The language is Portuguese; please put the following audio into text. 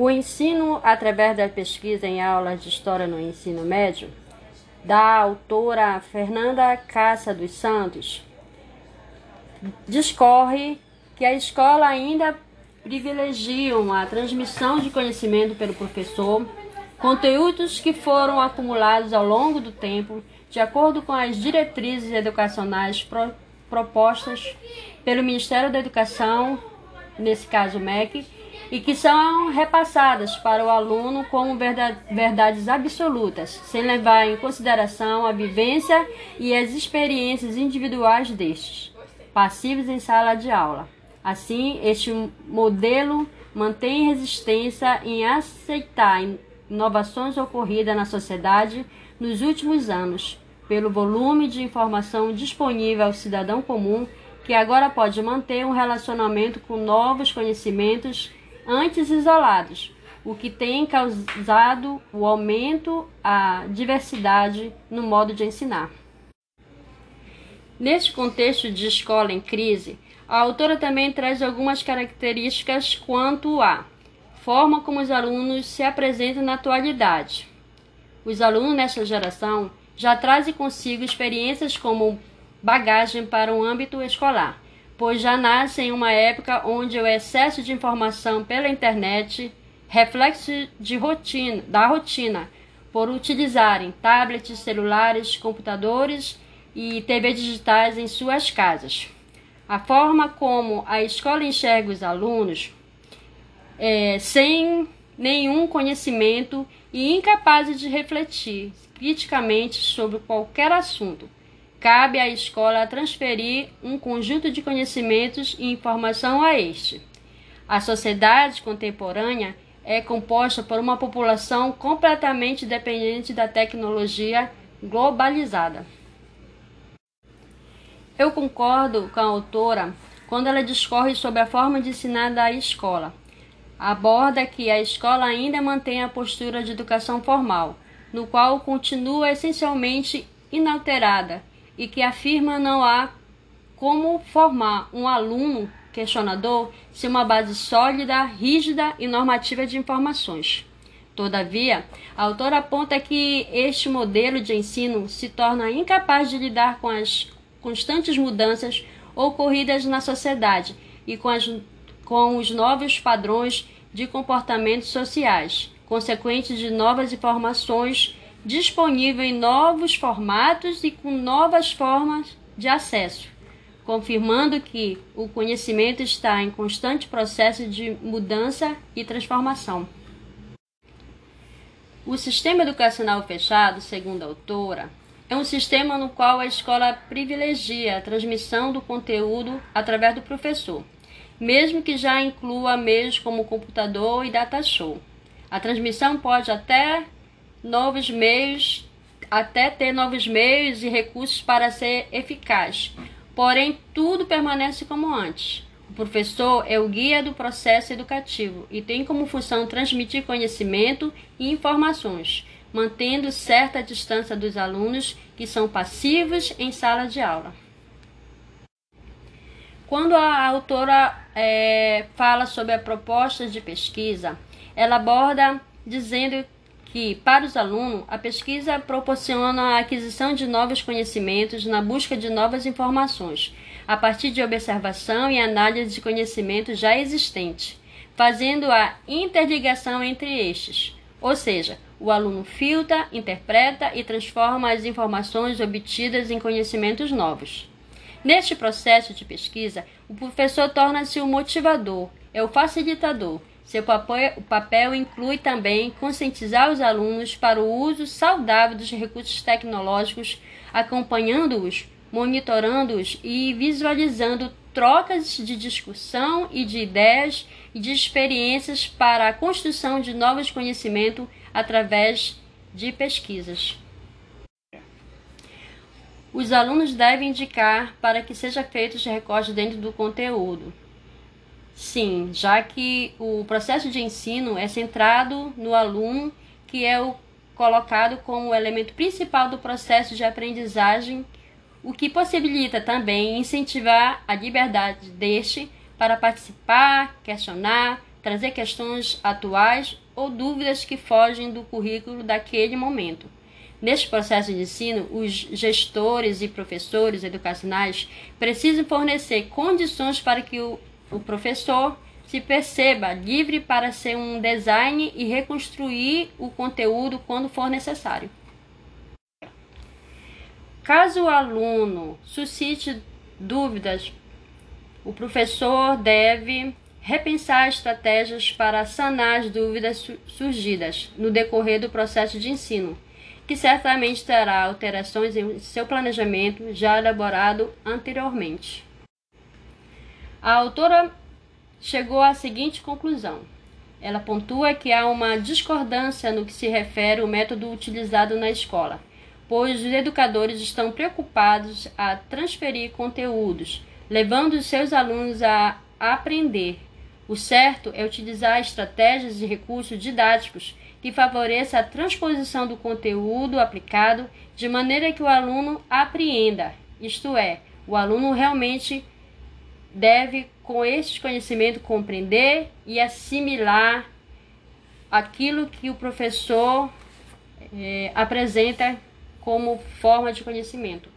O ensino através da pesquisa em aulas de história no ensino médio, da autora Fernanda Cassa dos Santos, discorre que a escola ainda privilegia a transmissão de conhecimento pelo professor, conteúdos que foram acumulados ao longo do tempo, de acordo com as diretrizes educacionais pro, propostas pelo Ministério da Educação, nesse caso o MEC, e que são repassadas para o aluno como verdades absolutas, sem levar em consideração a vivência e as experiências individuais destes, passivos em sala de aula. Assim, este modelo mantém resistência em aceitar inovações ocorridas na sociedade nos últimos anos, pelo volume de informação disponível ao cidadão comum, que agora pode manter um relacionamento com novos conhecimentos antes isolados, o que tem causado o aumento a diversidade no modo de ensinar. Neste contexto de escola em crise, a autora também traz algumas características quanto à forma como os alunos se apresentam na atualidade. Os alunos nesta geração já trazem consigo experiências como bagagem para o âmbito escolar, pois já nasce em uma época onde o excesso de informação pela internet reflexo de rotina, da rotina, por utilizarem tablets, celulares, computadores e TV digitais em suas casas. A forma como a escola enxerga os alunos é, sem nenhum conhecimento e incapazes de refletir criticamente sobre qualquer assunto cabe à escola transferir um conjunto de conhecimentos e informação a este. A sociedade contemporânea é composta por uma população completamente dependente da tecnologia globalizada. Eu concordo com a autora quando ela discorre sobre a forma de ensinar da escola. Aborda que a escola ainda mantém a postura de educação formal, no qual continua essencialmente inalterada e que afirma não há como formar um aluno questionador sem uma base sólida, rígida e normativa de informações. Todavia, a autora aponta que este modelo de ensino se torna incapaz de lidar com as constantes mudanças ocorridas na sociedade e com, as, com os novos padrões de comportamentos sociais, consequentes de novas informações disponível em novos formatos e com novas formas de acesso, confirmando que o conhecimento está em constante processo de mudança e transformação. O sistema educacional fechado, segundo a autora, é um sistema no qual a escola privilegia a transmissão do conteúdo através do professor, mesmo que já inclua meios como computador e data show. A transmissão pode até novos meios, até ter novos meios e recursos para ser eficaz. Porém, tudo permanece como antes. O professor é o guia do processo educativo e tem como função transmitir conhecimento e informações, mantendo certa distância dos alunos que são passivos em sala de aula. Quando a autora é, fala sobre a proposta de pesquisa, ela aborda dizendo que, para os alunos, a pesquisa proporciona a aquisição de novos conhecimentos na busca de novas informações, a partir de observação e análise de conhecimentos já existentes, fazendo a interligação entre estes. Ou seja, o aluno filtra, interpreta e transforma as informações obtidas em conhecimentos novos. Neste processo de pesquisa, o professor torna-se o motivador, é o facilitador, seu papel, inclui também conscientizar os alunos para o uso saudável dos recursos tecnológicos, acompanhando-os, monitorando-os e visualizando trocas de discussão e de ideias e de experiências para a construção de novos conhecimentos através de pesquisas. Os alunos devem indicar para que seja feito os recortes dentro do conteúdo. Sim, já que o processo de ensino é centrado no aluno, que é o colocado como o elemento principal do processo de aprendizagem, o que possibilita também incentivar a liberdade deste para participar, questionar, trazer questões atuais ou dúvidas que fogem do currículo daquele momento. Neste processo de ensino, os gestores e professores educacionais precisam fornecer condições para que o, o professor se perceba livre para ser um design e reconstruir o conteúdo quando for necessário. Caso o aluno suscite dúvidas, o professor deve repensar estratégias para sanar as dúvidas surgidas no decorrer do processo de ensino, que certamente terá alterações em seu planejamento já elaborado anteriormente. A autora chegou à seguinte conclusão. Ela pontua que há uma discordância no que se refere ao método utilizado na escola, pois os educadores estão preocupados a transferir conteúdos, levando os seus alunos a aprender. O certo é utilizar estratégias e recursos didáticos que favoreçam a transposição do conteúdo aplicado de maneira que o aluno apreenda, isto é, o aluno realmente deve, com esses conhecimentos, compreender e assimilar aquilo que o professor é, apresenta como forma de conhecimento.